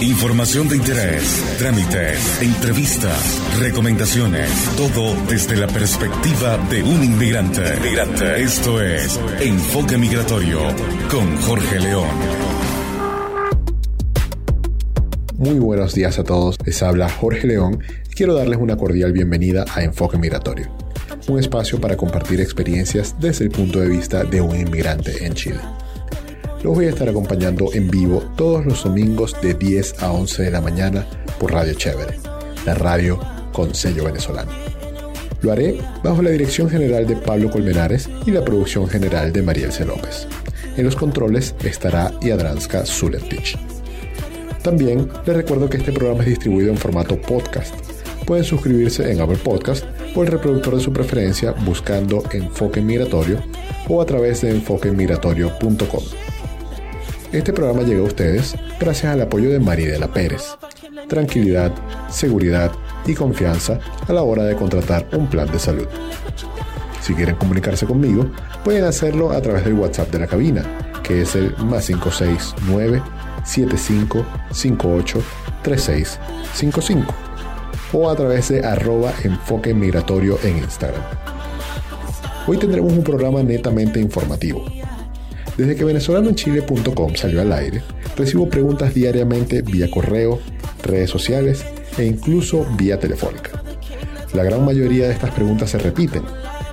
Información de interés, trámites, entrevistas, recomendaciones, todo desde la perspectiva de un inmigrante. Inmigrante. Esto es Enfoque Migratorio con Jorge León. Muy buenos días a todos, les habla Jorge León y quiero darles una cordial bienvenida a Enfoque Migratorio, un espacio para compartir experiencias desde el punto de vista de un inmigrante en Chile. Los voy a estar acompañando en vivo todos los domingos de 10 a 11 de la mañana por Radio Chévere, la radio con sello venezolano. Lo haré bajo la dirección general de Pablo Colmenares y la producción general de Marielce López. En los controles estará Yadranska Zuletich. También les recuerdo que este programa es distribuido en formato podcast. Pueden suscribirse en Apple Podcast o el reproductor de su preferencia buscando Enfoque Migratorio o a través de enfoquemigratorio.com. Este programa llega a ustedes gracias al apoyo de Maridela Pérez. Tranquilidad, seguridad y confianza a la hora de contratar un plan de salud. Si quieren comunicarse conmigo, pueden hacerlo a través del WhatsApp de la cabina, que es el más 569 7558 3655 o a través de arroba enfoque migratorio en Instagram. Hoy tendremos un programa netamente informativo desde que venezolanoenchile.com salió al aire, recibo preguntas diariamente vía correo, redes sociales e incluso vía telefónica. La gran mayoría de estas preguntas se repiten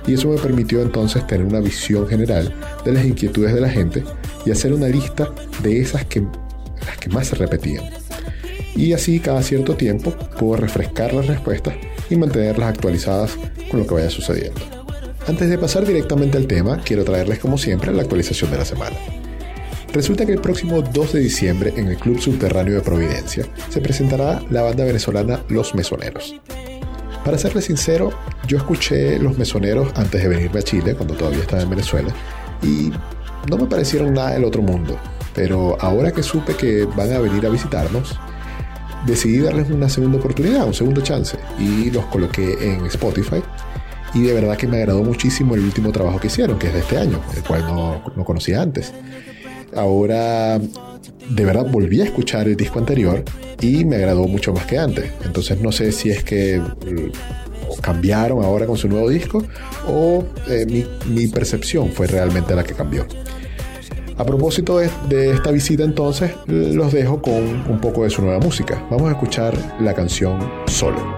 y eso me permitió entonces tener una visión general de las inquietudes de la gente y hacer una lista de esas que, las que más se repetían. Y así cada cierto tiempo puedo refrescar las respuestas y mantenerlas actualizadas con lo que vaya sucediendo. Antes de pasar directamente al tema, quiero traerles como siempre la actualización de la semana. Resulta que el próximo 2 de diciembre en el Club Subterráneo de Providencia se presentará la banda venezolana Los Mesoneros. Para serles sincero, yo escuché Los Mesoneros antes de venirme a Chile, cuando todavía estaba en Venezuela, y no me parecieron nada del otro mundo. Pero ahora que supe que van a venir a visitarnos, decidí darles una segunda oportunidad, un segundo chance, y los coloqué en Spotify y de verdad que me agradó muchísimo el último trabajo que hicieron, que es de este año, el cual no, no conocía antes. Ahora, de verdad, volví a escuchar el disco anterior y me agradó mucho más que antes. Entonces no sé si es que cambiaron ahora con su nuevo disco o eh, mi, percepción fue realmente la que cambió. A propósito de, esta visita entonces, los dejo con un poco de su nueva música. Vamos a escuchar la canción Solo.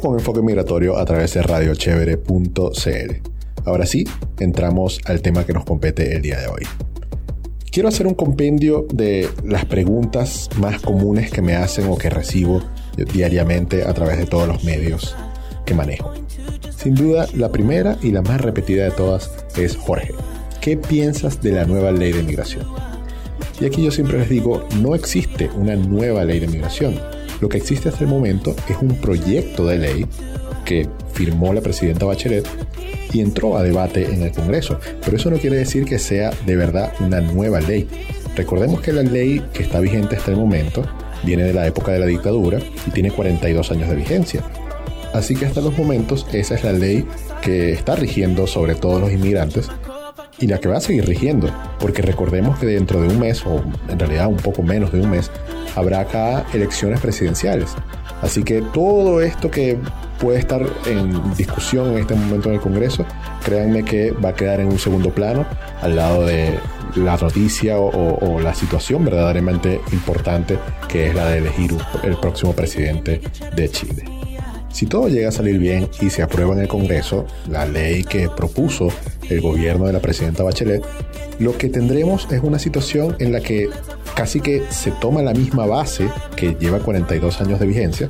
Con Enfoque Migratorio a través de radiochevere.cl. Ahora sí, entramos al tema que nos compete el día de hoy. Quiero hacer un compendio de las preguntas más comunes que me hacen o que recibo diariamente a través de todos los medios que manejo. Sin duda, la primera y la más repetida de todas es Jorge. ¿Qué piensas de la nueva ley de migración? Y aquí yo siempre les digo, no existe una nueva ley de migración. Lo que existe hasta el momento es un proyecto de ley que firmó la presidenta Bachelet y entró a debate en el Congreso. Pero eso no quiere decir que sea de verdad una nueva ley. Recordemos que la ley que está vigente hasta el momento viene de la época de la dictadura y tiene 42 años de vigencia. Así que hasta los momentos esa es la ley que está rigiendo sobre todos los inmigrantes y la que va a seguir rigiendo, porque recordemos que dentro de un mes, o en realidad un poco menos de un mes, habrá acá elecciones presidenciales. Así que todo esto que puede estar en discusión en este momento en el Congreso, créanme que va a quedar en un segundo plano al lado de la noticia o, la situación verdaderamente importante que es la de elegir el próximo presidente de Chile. Si todo llega a salir bien y se aprueba en el Congreso la ley que propuso el gobierno de la presidenta Bachelet, lo que tendremos es una situación en la que casi que se toma la misma base que lleva 42 años de vigencia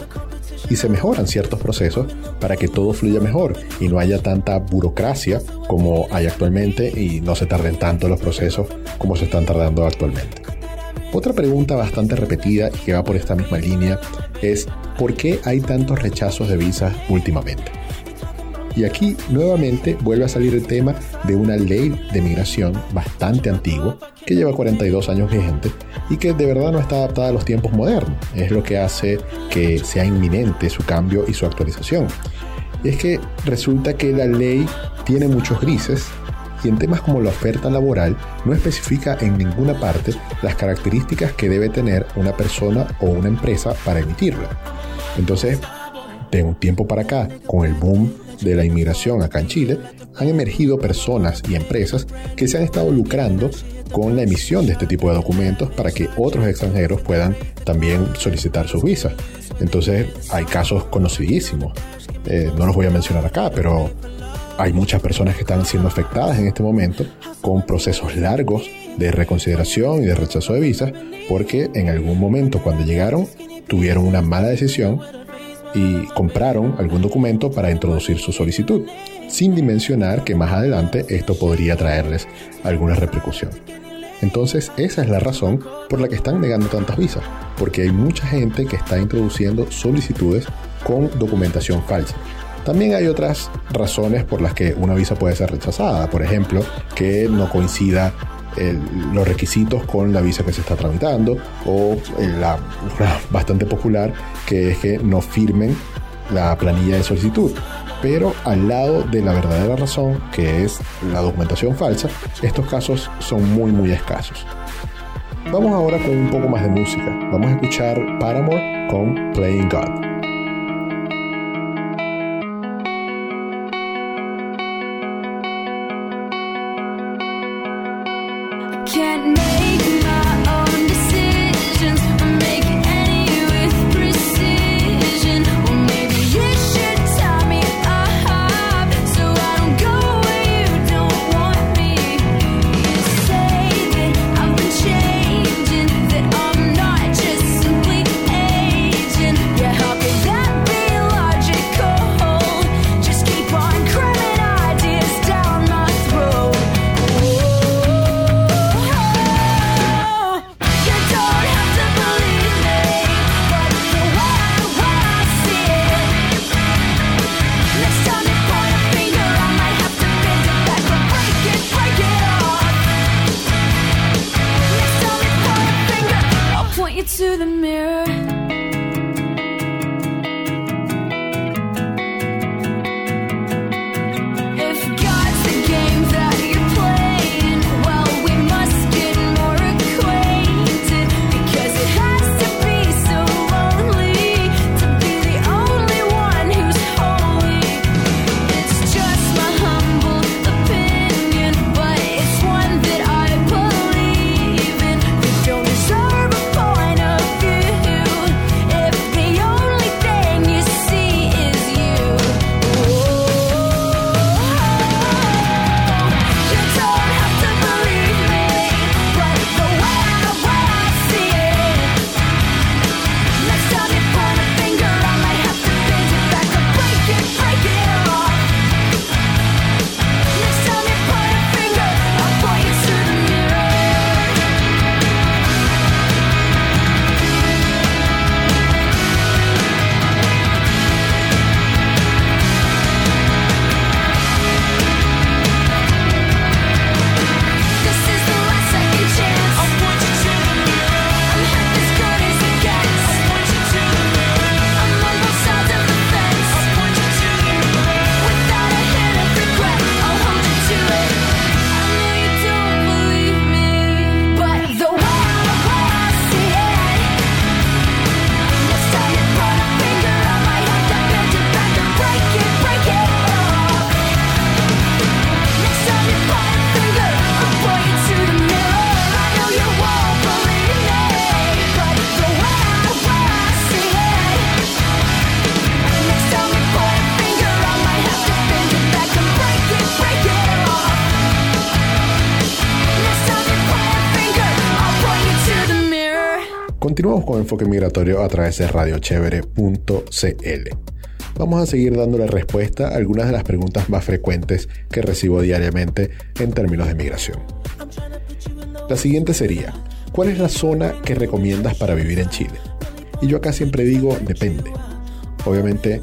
y se mejoran ciertos procesos para que todo fluya mejor y no haya tanta burocracia como hay actualmente y no se tarden tanto los procesos como se están tardando actualmente. Otra pregunta bastante repetida y que va por esta misma línea es ¿por qué hay tantos rechazos de visas últimamente? Y aquí nuevamente vuelve a salir el tema de una ley de migración bastante antigua, que lleva 42 años vigente y que de verdad no está adaptada a los tiempos modernos. Es lo que hace que sea inminente su cambio y su actualización. Y es que resulta que la ley tiene muchos grises y en temas como la oferta laboral no especifica en ninguna parte las características que debe tener una persona o una empresa para emitirla. Entonces, de un tiempo para acá, con el boom de la inmigración acá en Chile, han emergido personas y empresas que se han estado lucrando con la emisión de este tipo de documentos para que otros extranjeros puedan también solicitar sus visas. Entonces hay casos conocidísimos. Eh, no los voy a mencionar acá, pero hay muchas personas que están siendo afectadas en este momento con procesos largos de reconsideración y de rechazo de visas porque en algún momento cuando llegaron tuvieron una mala decisión y compraron algún documento para introducir su solicitud, sin dimensionar que más adelante esto podría traerles alguna repercusión. Entonces esa es la razón por la que están negando tantas visas, porque hay mucha gente que está introduciendo solicitudes con documentación falsa. También hay otras razones por las que una visa puede ser rechazada, por ejemplo, que no coincida los requisitos con la visa que se está tramitando o la bastante popular que es que no firmen la planilla de solicitud. Pero al lado de la verdadera razón, que es la documentación falsa, estos casos son muy muy escasos. Vamos ahora con un poco más de música. Vamos a escuchar Paramore con Playing God. Con Enfoque Migratorio a través de radiochevere.cl. Vamos a seguir dándole respuesta a algunas de las preguntas más frecuentes que recibo diariamente en términos de migración. La siguiente sería, ¿cuál es la zona que recomiendas para vivir en Chile? Y yo acá siempre digo, depende. Obviamente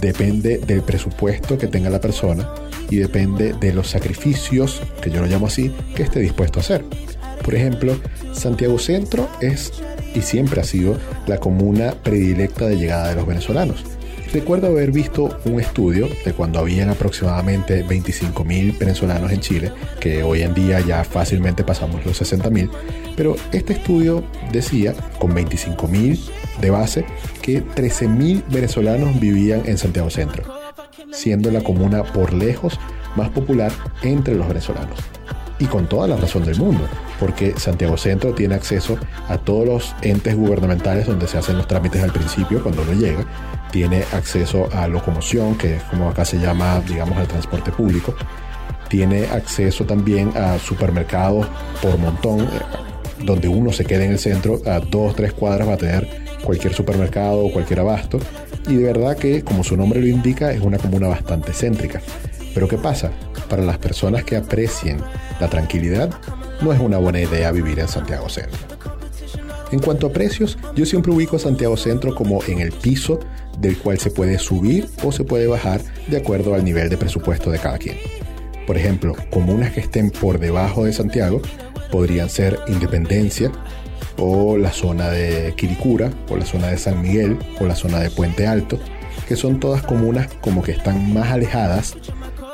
depende del presupuesto que tenga la persona y depende de los sacrificios, que yo lo llamo así, que esté dispuesto a hacer. Por ejemplo, Santiago Centro es y siempre ha sido la comuna predilecta de llegada de los venezolanos. Recuerdo haber visto un estudio de cuando habían aproximadamente 25.000 venezolanos en Chile, que hoy en día ya fácilmente pasamos los 60.000, pero este estudio decía, con 25.000 de base, que 13.000 venezolanos vivían en Santiago Centro, siendo la comuna por lejos más popular entre los venezolanos. Y con toda la razón del mundo, porque Santiago Centro tiene acceso a todos los entes gubernamentales donde se hacen los trámites al principio cuando uno llega, tiene acceso a locomoción, que es como acá se llama, digamos, al transporte público, tiene acceso también a supermercados por montón, eh, donde uno se quede en el centro, a dos, tres cuadras va a tener cualquier supermercado o cualquier abasto, y de verdad que, como su nombre lo indica, es una comuna bastante céntrica. Pero ¿qué pasa? Para las personas que aprecien la tranquilidad, no es una buena idea vivir en Santiago Centro. En cuanto a precios, yo siempre ubico a Santiago Centro como en el piso del cual se puede subir o se puede bajar de acuerdo al nivel de presupuesto de cada quien. Por ejemplo, comunas que estén por debajo de Santiago podrían ser Independencia o la zona de Quiricura o la zona de San Miguel o la zona de Puente Alto, que son todas comunas como que están más alejadas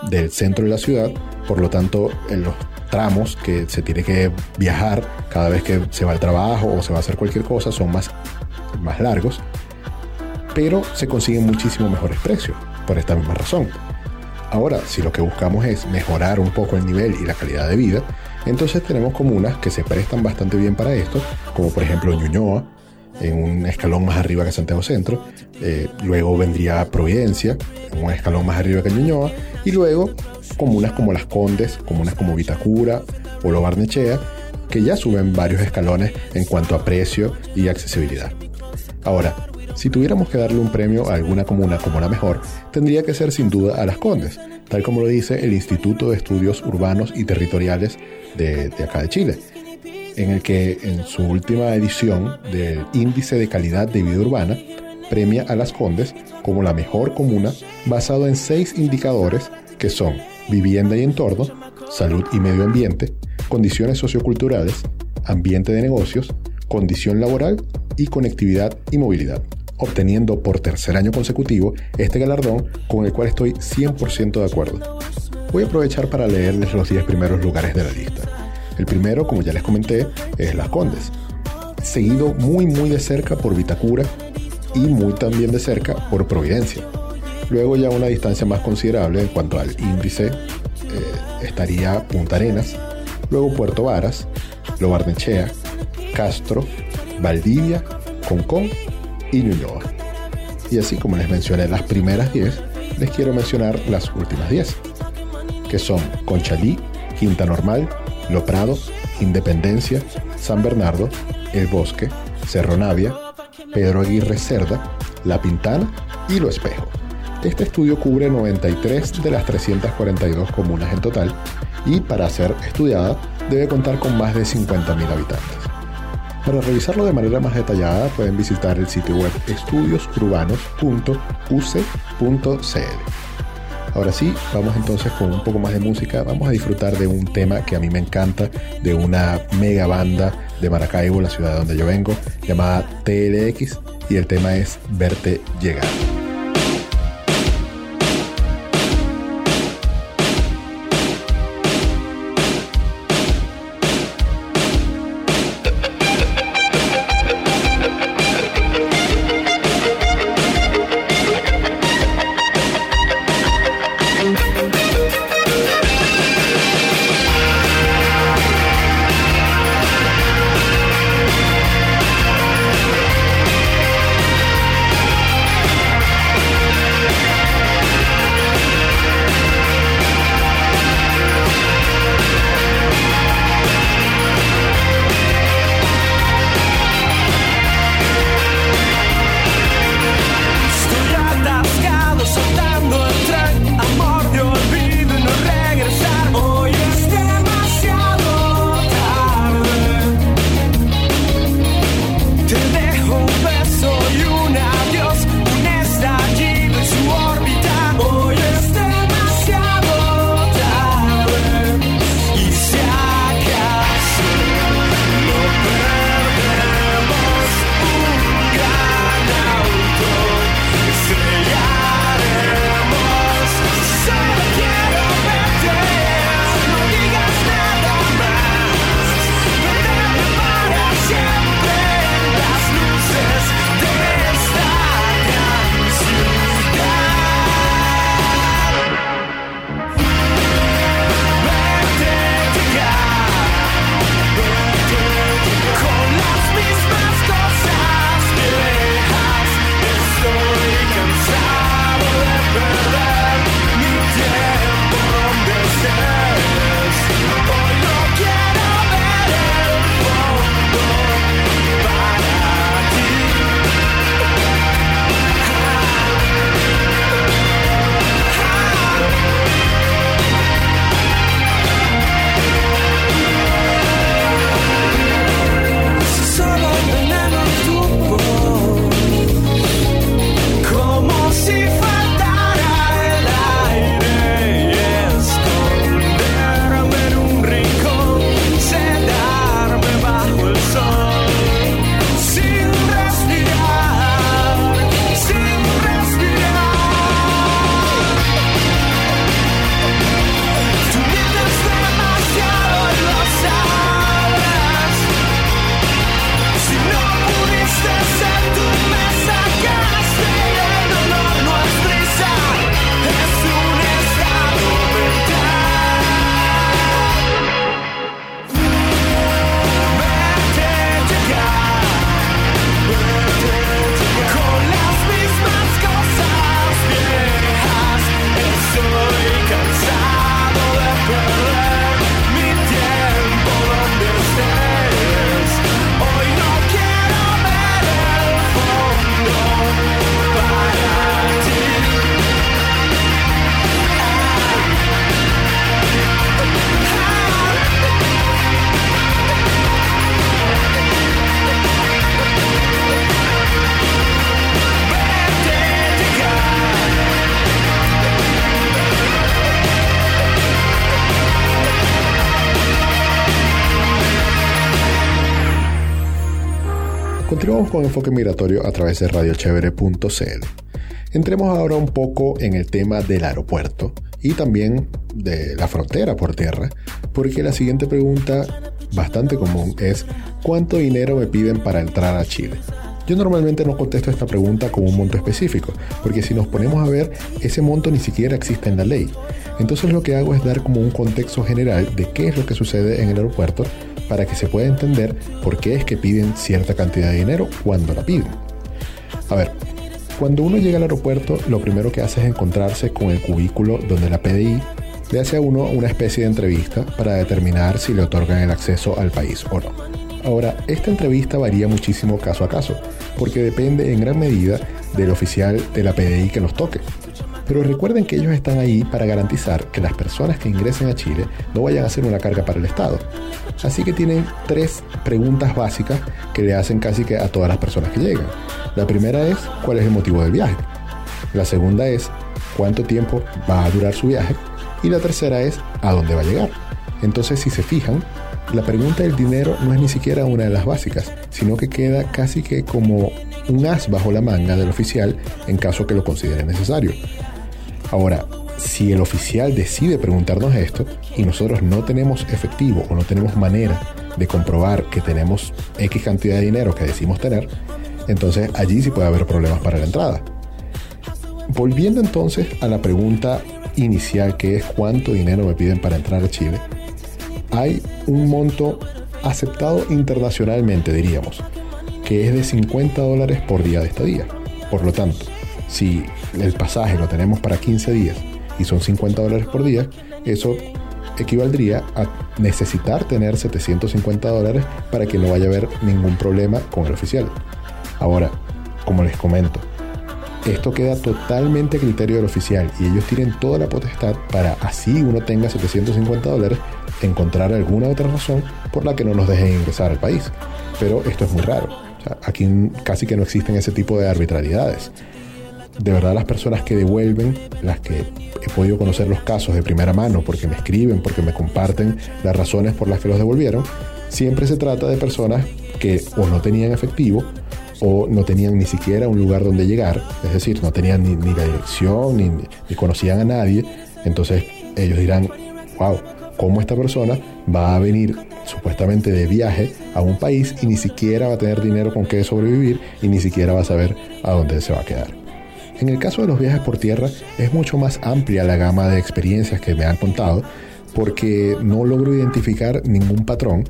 del centro de la ciudad, por lo tanto en los tramos que se tiene que viajar cada vez que se va al trabajo o se va a hacer cualquier cosa son más, más largos, pero se consiguen muchísimo mejores precios por esta misma razón. Ahora, si lo que buscamos es mejorar un poco el nivel y la calidad de vida, entonces tenemos comunas que se prestan bastante bien para esto, como por ejemplo Ñuñoa, en un escalón más arriba que Santiago Centro, eh, luego vendría Providencia, en un escalón más arriba que Ñuñoa, y luego comunas como Las Condes, comunas como Vitacura o Lo Barnechea, que ya suben varios escalones en cuanto a precio y accesibilidad. Ahora, si tuviéramos que darle un premio a alguna comuna como la mejor, tendría que ser sin duda a Las Condes, tal como lo dice el Instituto de Estudios Urbanos y Territoriales de, de acá de Chile, en el que en su última edición del Índice de Calidad de Vida Urbana premia a Las Condes como la mejor comuna basado en seis indicadores que son vivienda y entorno, salud y medio ambiente, condiciones socioculturales, ambiente de negocios, condición laboral y conectividad y movilidad, obteniendo por tercer año consecutivo este galardón con el cual estoy 100% de acuerdo. Voy a aprovechar para leerles los 10 primeros lugares de la lista. El primero, como ya les comenté, es Las Condes, seguido muy muy de cerca por Vitacura y muy también de cerca por Providencia. Luego ya una distancia más considerable en cuanto al índice eh, estaría Punta Arenas, luego Puerto Varas, Lo Barnechea, Castro, Valdivia, Concón y Ñuñoa. Y así como les mencioné las primeras 10, les quiero mencionar las últimas 10, que son Conchalí, Quinta Normal, Lo Prado, Independencia, San Bernardo, El Bosque, Cerro Navia, Pedro Aguirre Cerda, La Pintana y Lo Espejo. Este estudio cubre 93 de las 342 comunas en total y para ser estudiada debe contar con más de 50.000 habitantes. Para revisarlo de manera más detallada pueden visitar el sitio web estudiosurbanos.uc.cl. Ahora sí, vamos entonces con un poco más de música. Vamos a disfrutar de un tema que a mí me encanta, de una mega banda de Maracaibo, la ciudad de donde yo vengo, llamada TLX, y el tema es Verte Llegar. Continuamos con Enfoque Migratorio a través de radiochevere.cl. Entremos ahora un poco en el tema del aeropuerto y también de la frontera por tierra, porque la siguiente pregunta, bastante común, es ¿cuánto dinero me piden para entrar a Chile? Yo normalmente no contesto esta pregunta con un monto específico, porque si nos ponemos a ver, ese monto ni siquiera existe en la ley. Entonces lo que hago es dar como un contexto general de qué es lo que sucede en el aeropuerto para que se pueda entender por qué es que piden cierta cantidad de dinero cuando la piden. A ver, cuando uno llega al aeropuerto, lo primero que hace es encontrarse con el cubículo donde la PDI le hace a uno una especie de entrevista para determinar si le otorgan el acceso al país o no. Ahora, esta entrevista varía muchísimo caso a caso, porque depende en gran medida del oficial de la PDI que los toque. Pero recuerden que ellos están ahí para garantizar que las personas que ingresen a Chile no vayan a ser una carga para el Estado. Así que tienen tres preguntas básicas que le hacen casi que a todas las personas que llegan. La primera es cuál es el motivo del viaje. La segunda es cuánto tiempo va a durar su viaje. Y la tercera es a dónde va a llegar. Entonces, si se fijan, la pregunta del dinero no es ni siquiera una de las básicas, sino que queda casi que como un as bajo la manga del oficial en caso que lo considere necesario. Ahora, si el oficial decide preguntarnos esto y nosotros no tenemos efectivo o no tenemos manera de comprobar que tenemos X cantidad de dinero que decimos tener, entonces allí sí puede haber problemas para la entrada. Volviendo entonces a la pregunta inicial que es cuánto dinero me piden para entrar a Chile, hay un monto aceptado internacionalmente, diríamos, que es de 50 dólares por día de estadía. Por lo tanto, si el pasaje lo tenemos para 15 días y son 50 dólares por día, eso equivaldría a necesitar tener 750 dólares para que no vaya a haber ningún problema con el oficial. Ahora, como les comento, esto queda totalmente a criterio del oficial y ellos tienen toda la potestad para así uno tenga 750 dólares encontrar alguna otra razón por la que no nos dejen ingresar al país. Pero esto es muy raro. aquí casi que no existen ese tipo de arbitrariedades de verdad las personas que devuelven, las que he podido conocer los casos de primera mano porque me escriben, porque me comparten las razones por las que los devolvieron, siempre se trata de personas que o no tenían efectivo o no tenían ni siquiera un lugar donde llegar, es decir, no tenían ni, la dirección ni, ni conocían a nadie, entonces ellos dirán, wow, ¿cómo esta persona va a venir supuestamente de viaje a un país y ni siquiera va a tener dinero con que sobrevivir y ni siquiera va a saber a dónde se va a quedar? En el caso de los viajes por tierra es mucho más amplia la gama de experiencias que me han contado porque no logro identificar ningún patrón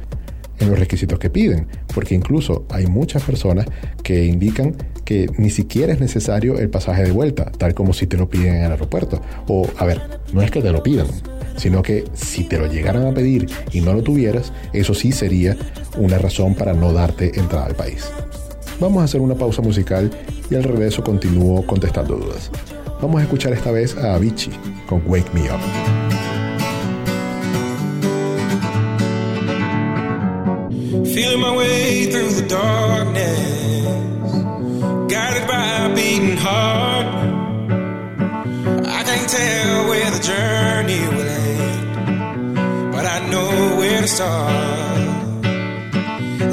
en los requisitos que piden, porque incluso hay muchas personas que indican que ni siquiera es necesario el pasaje de vuelta, tal como si te lo piden en el aeropuerto. O, a ver, no es que te lo pidan, sino que si te lo llegaran a pedir y no lo tuvieras, eso sí sería una razón para no darte entrada al país. Vamos a hacer una pausa musical y al regreso continúo contestando dudas. Vamos a escuchar esta vez a Avicii con Wake Me Up. Feeling my way through the darkness, guided by a beating heart. I can't tell where the journey will end, but I know where to start.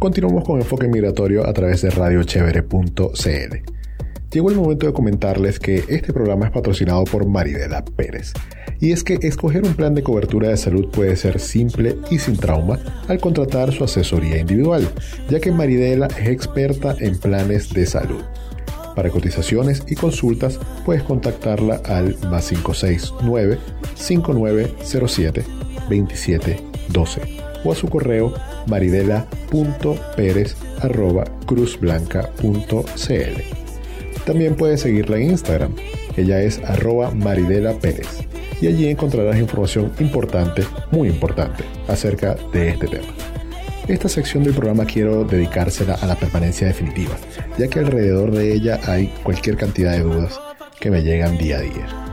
Continuamos con Enfoque Migratorio a través de radiochevere.cl. Llegó el momento de comentarles que este programa es patrocinado por Maridela Pérez. Y es que escoger un plan de cobertura de salud puede ser simple y sin trauma al contratar su asesoría individual, ya que Maridela es experta en planes de salud. Para cotizaciones y consultas puedes contactarla al más 569 5907 2712 o a su correo maridela.perez.cruzblanca.cl. También puedes seguirla en Instagram. Ella es arroba Maridela Pérez. Y allí encontrarás información importante, muy importante, acerca de este tema. Esta sección del programa quiero dedicársela a la permanencia definitiva, ya que alrededor de ella hay cualquier cantidad de dudas que me llegan día a día.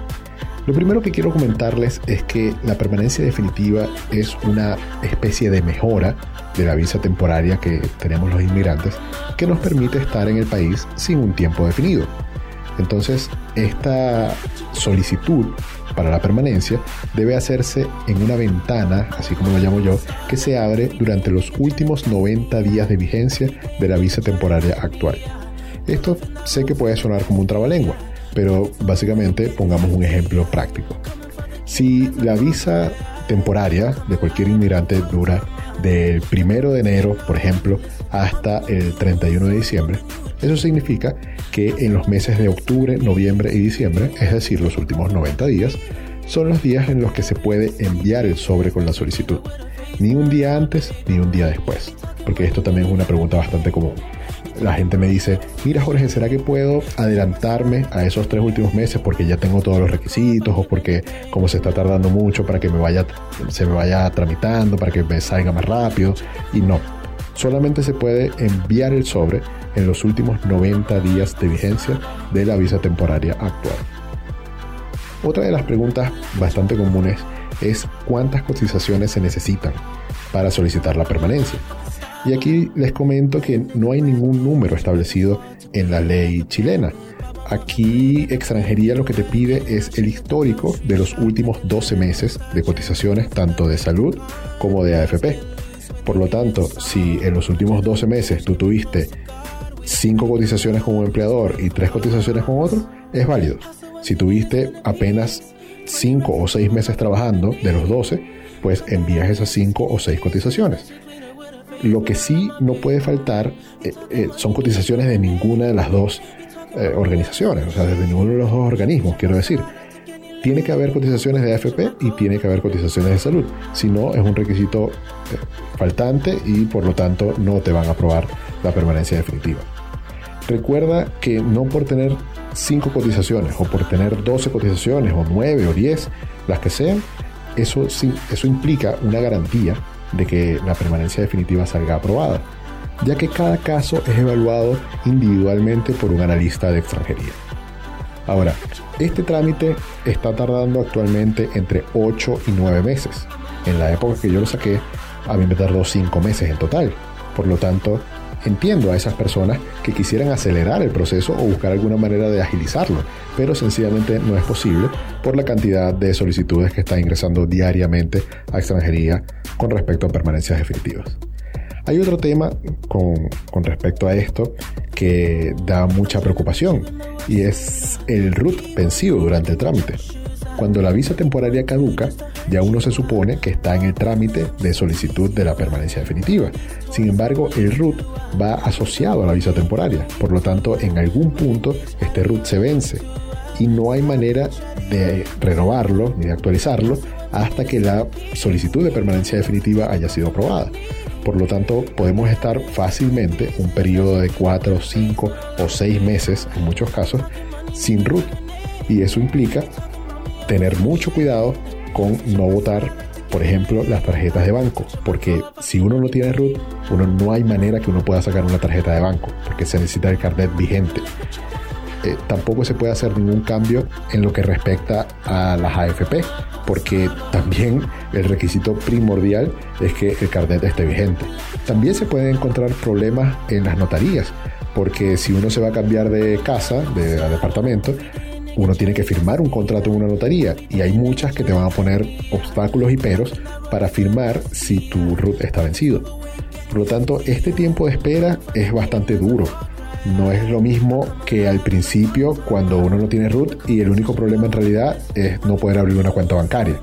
Lo primero que quiero comentarles es que la permanencia definitiva es una especie de mejora de la visa temporaria que tenemos los inmigrantes que nos permite estar en el país sin un tiempo definido. Entonces, esta solicitud para la permanencia debe hacerse en una ventana, así como lo llamo yo, que se abre durante los últimos 90 días de vigencia de la visa temporaria actual. Esto sé que puede sonar como un trabalengua, pero básicamente pongamos un ejemplo práctico. Si la visa temporaria de cualquier inmigrante dura del 1 de enero, por ejemplo, hasta el 31 de diciembre, eso significa que en los meses de octubre, noviembre y diciembre, es decir, los últimos 90 días, son los días en los que se puede enviar el sobre con la solicitud. Ni un día antes ni un día después, porque esto también es una pregunta bastante común la gente me dice, mira Jorge, ¿será que puedo adelantarme a esos tres últimos meses porque ya tengo todos los requisitos o porque como se está tardando mucho para que me vaya, se me vaya tramitando, para que me salga más rápido? Y no, solamente se puede enviar el sobre en los últimos 90 días de vigencia de la visa temporaria actual. Otra de las preguntas bastante comunes es cuántas cotizaciones se necesitan para solicitar la permanencia. Y aquí les comento que no hay ningún número establecido en la ley chilena. Aquí extranjería lo que te pide es el histórico de los últimos 12 meses de cotizaciones tanto de salud como de AFP. Por lo tanto, si en los últimos 12 meses tú tuviste 5 cotizaciones con un empleador y 3 cotizaciones con otro, es válido. Si tuviste apenas 5 o 6 meses trabajando de los 12, pues envías esas 5 o 6 cotizaciones. Lo que sí no puede faltar eh, eh, son cotizaciones de ninguna de las dos eh, organizaciones, o sea, de ninguno de los dos organismos, quiero decir. Tiene que haber cotizaciones de AFP y tiene que haber cotizaciones de salud. Si no, es un requisito faltante y por lo tanto no te van a aprobar la permanencia definitiva. Recuerda que no por tener 5 cotizaciones o por tener 12 cotizaciones o 9 o 10, las que sean, eso, eso implica una garantía de que la permanencia definitiva salga aprobada, ya que cada caso es evaluado individualmente por un analista de extranjería. Ahora, este trámite está tardando actualmente entre 8 y 9 meses. En la época que yo lo saqué, a mí me tardó 5 meses en total. Por lo tanto, entiendo a esas personas que quisieran acelerar el proceso o buscar alguna manera de agilizarlo, pero sencillamente no es posible por la cantidad de solicitudes que está ingresando diariamente a extranjería con respecto a permanencias definitivas. Hay otro tema con, con, respecto a esto que da mucha preocupación y es el RUT vencido durante el trámite. Cuando la visa temporaria caduca, ya uno se supone que está en el trámite de solicitud de la permanencia definitiva. Sin embargo, el RUT va asociado a la visa temporaria. Por lo tanto, en algún punto este RUT se vence y no hay manera de renovarlo ni de actualizarlo hasta que la solicitud de permanencia definitiva haya sido aprobada. Por lo tanto, podemos estar fácilmente un periodo de 4, 5 o 6 meses, en muchos casos, sin RUT. Y eso implica tener mucho cuidado con no votar, por ejemplo, las tarjetas de banco, porque si uno no tiene RUT, uno no hay manera que uno pueda sacar una tarjeta de banco, porque se necesita el carnet vigente. Eh, tampoco se puede hacer ningún cambio en lo que respecta a las AFP, porque también el requisito primordial es que el carnet esté vigente. También se pueden encontrar problemas en las notarías, porque si uno se va a cambiar de casa, de departamento, uno tiene que firmar un contrato en una notaría y hay muchas que te van a poner obstáculos y peros para firmar si tu RUT está vencido. Por lo tanto, este tiempo de espera es bastante duro. No es lo mismo que al principio cuando uno no tiene RUT y el único problema en realidad es no poder abrir una cuenta bancaria.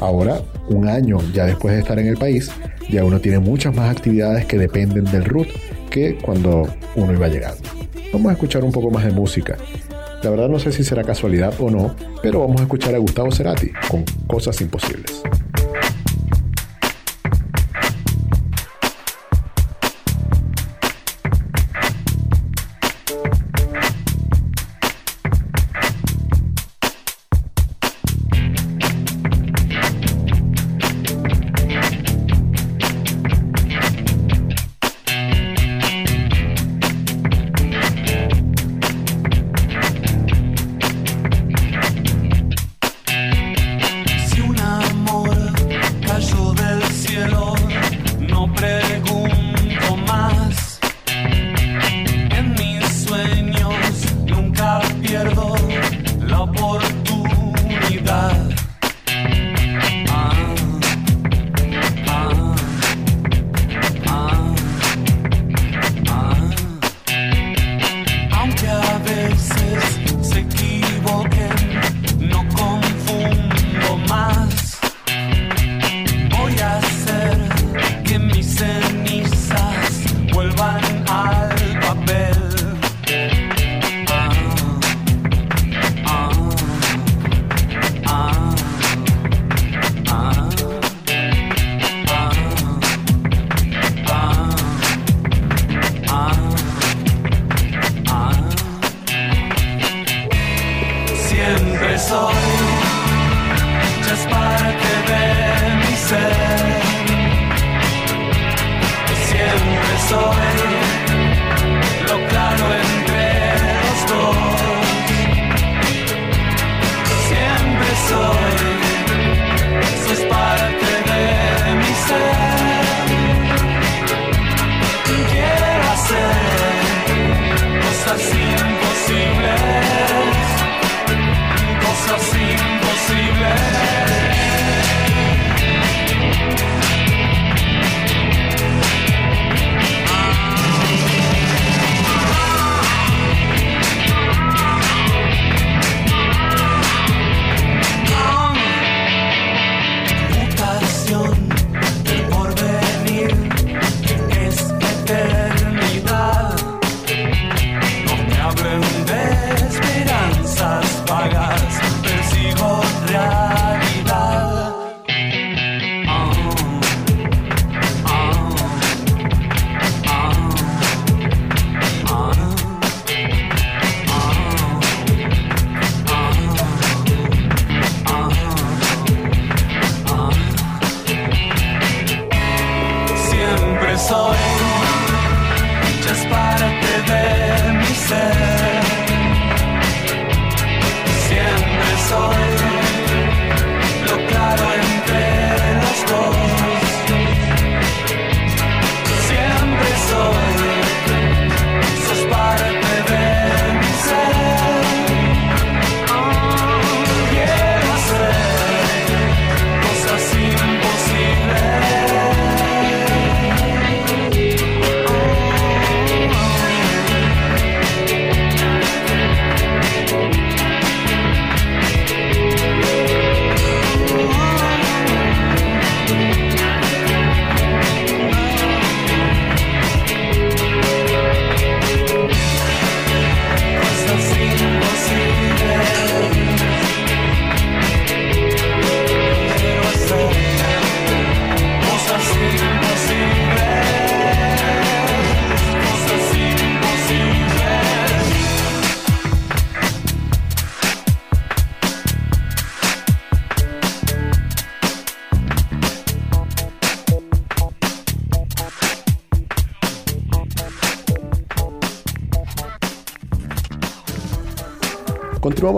Ahora, un año ya después de estar en el país, ya uno tiene muchas más actividades que dependen del RUT que cuando uno iba llegando. Vamos a escuchar un poco más de música. La verdad no sé si será casualidad o no, pero vamos a escuchar a Gustavo Cerati con Cosas Imposibles.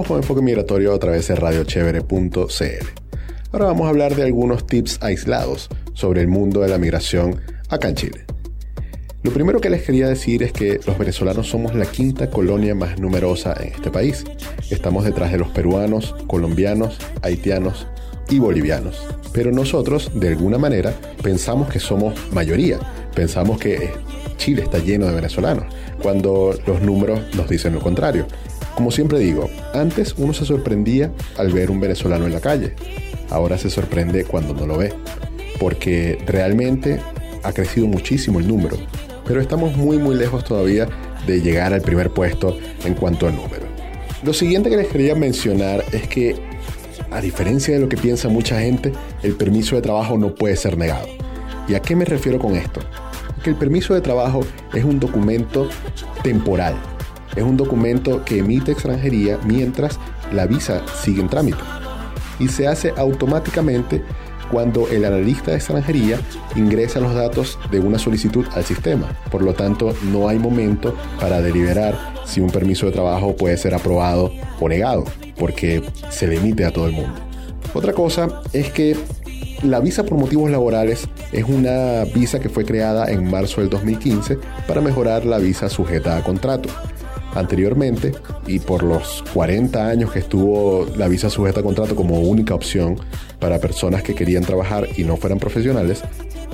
Con Enfoque Migratorio a través de radiochevere.cl. Ahora vamos a hablar de algunos tips aislados sobre el mundo de la migración acá en Chile. Lo primero que les quería decir es que los venezolanos somos la quinta colonia más numerosa en este país. Estamos detrás de los peruanos, colombianos, haitianos y bolivianos. Pero nosotros, de alguna manera, pensamos que somos mayoría. Pensamos que Chile está lleno de venezolanos, cuando los números nos dicen lo contrario. Como siempre digo, antes uno se sorprendía al ver un venezolano en la calle. Ahora se sorprende cuando no lo ve. Porque realmente ha crecido muchísimo el número. Pero estamos muy muy lejos todavía de llegar al primer puesto en cuanto al número. Lo siguiente que les quería mencionar es que, a diferencia de lo que piensa mucha gente, el permiso de trabajo no puede ser negado. ¿Y a qué me refiero con esto? Que el permiso de trabajo es un documento temporal. Es un documento que emite extranjería mientras la visa sigue en trámite. Y se hace automáticamente cuando el analista de extranjería ingresa los datos de una solicitud al sistema. Por lo tanto, no hay momento para deliberar si un permiso de trabajo puede ser aprobado o negado, porque se le emite a todo el mundo. Otra cosa es que la visa por motivos laborales es una visa que fue creada en marzo del 2015 para mejorar la visa sujeta a contrato. Anteriormente, y por los 40 años que estuvo la visa sujeta a contrato como única opción para personas que querían trabajar y no fueran profesionales,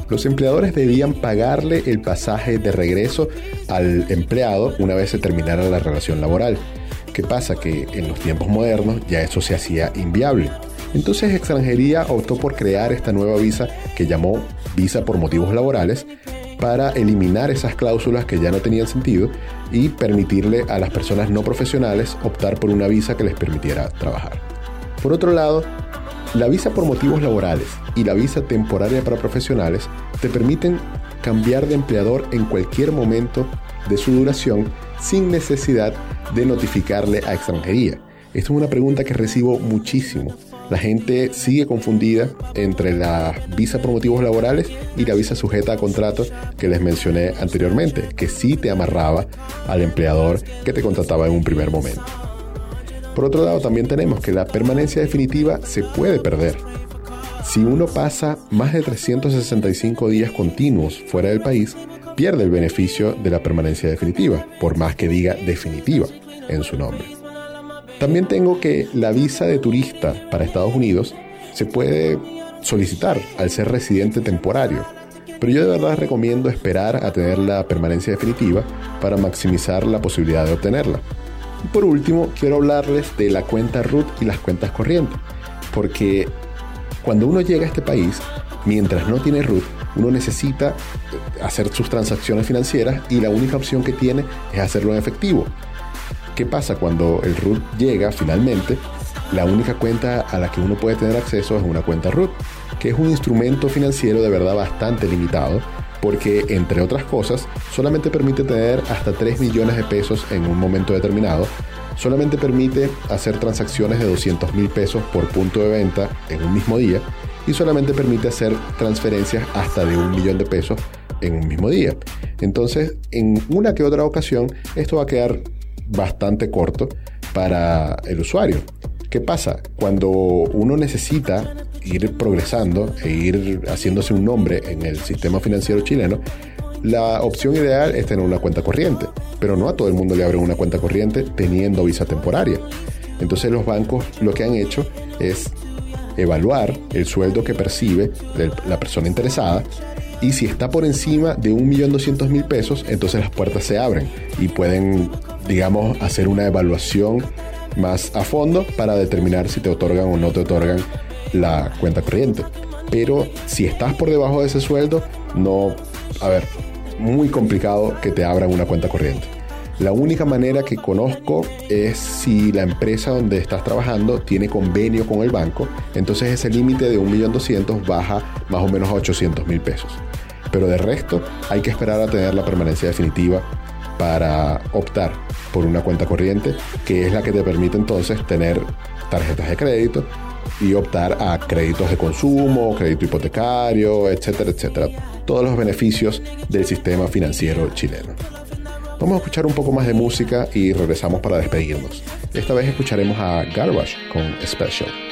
los empleadores debían pagarle el pasaje de regreso al empleado una vez se terminara la relación laboral. ¿Qué pasa? Que en los tiempos modernos ya eso se hacía inviable. Entonces extranjería optó por crear esta nueva visa que llamó visa por motivos laborales para eliminar esas cláusulas que ya no tenían sentido y permitirle a las personas no profesionales optar por una visa que les permitiera trabajar. Por otro lado, la visa por motivos laborales y la visa temporaria para profesionales te permiten cambiar de empleador en cualquier momento de su duración sin necesidad de notificarle a extranjería. Esto es una pregunta que recibo muchísimo. La gente sigue confundida entre la visa por motivos laborales y la visa sujeta a contrato que les mencioné anteriormente, que sí te amarraba al empleador que te contrataba en un primer momento. Por otro lado, también tenemos que la permanencia definitiva se puede perder. Si uno pasa más de 365 días continuos fuera del país, pierde el beneficio de la permanencia definitiva, por más que diga definitiva en su nombre. También tengo que la visa de turista para Estados Unidos se puede solicitar al ser residente temporario, pero yo de verdad recomiendo esperar a tener la permanencia definitiva para maximizar la posibilidad de obtenerla. Y por último, quiero hablarles de la cuenta RUT y las cuentas corrientes, porque cuando uno llega a este país, mientras no tiene RUT, uno necesita hacer sus transacciones financieras y la única opción que tiene es hacerlo en efectivo. ¿Qué pasa cuando el RUT llega finalmente? La única cuenta a la que uno puede tener acceso es una cuenta RUT, que es un instrumento financiero de verdad bastante limitado, porque entre otras cosas solamente permite tener hasta 3 millones de pesos en un momento determinado, solamente permite hacer transacciones de 200 mil pesos por punto de venta en un mismo día y solamente permite hacer transferencias hasta de un millón de pesos en un mismo día. Entonces, en una que otra ocasión, esto va a quedar bastante corto para el usuario. ¿Qué pasa? Cuando uno necesita ir progresando e ir haciéndose un nombre en el sistema financiero chileno, la opción ideal es tener una cuenta corriente, pero no a todo el mundo le abren una cuenta corriente teniendo visa temporaria. Entonces los bancos lo que han hecho es evaluar el sueldo que percibe la persona interesada y si está por encima de 1.200.000 pesos, entonces las puertas se abren y pueden, digamos, hacer una evaluación más a fondo para determinar si te otorgan o no te otorgan la cuenta corriente. Pero si estás por debajo de ese sueldo, no, a ver, muy complicado que te abran una cuenta corriente. La única manera que conozco es si la empresa donde estás trabajando tiene convenio con el banco, entonces ese límite de 1.200.000 baja más o menos a 800.000 pesos. Pero de resto hay que esperar a tener la permanencia definitiva para optar por una cuenta corriente, que es la que te permite entonces tener tarjetas de crédito y optar a créditos de consumo, crédito hipotecario, etcétera, etcétera. Todos los beneficios del sistema financiero chileno. Vamos a escuchar un poco más de música y regresamos para despedirnos. Esta vez escucharemos a Garbage con Special.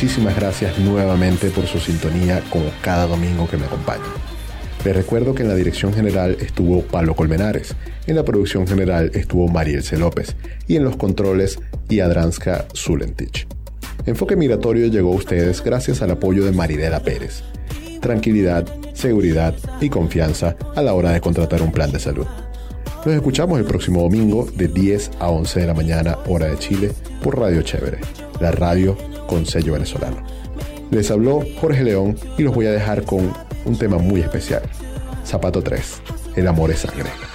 Muchísimas gracias nuevamente por su sintonía como cada domingo que me acompañan. Les recuerdo que en la dirección general estuvo Pablo Colmenares, en la producción general estuvo Marielce López y en los controles Iadranska Zulentich. Enfoque Migratorio llegó a ustedes gracias al apoyo de Maridela Pérez. Tranquilidad, seguridad y confianza a la hora de contratar un plan de salud. Nos escuchamos el próximo domingo de 10 a 11 de la mañana hora de Chile por Radio Chévere, la radio con sello venezolano. Les habló Jorge León y los voy a dejar con un tema muy especial. Zapato 3, El amor es sangre.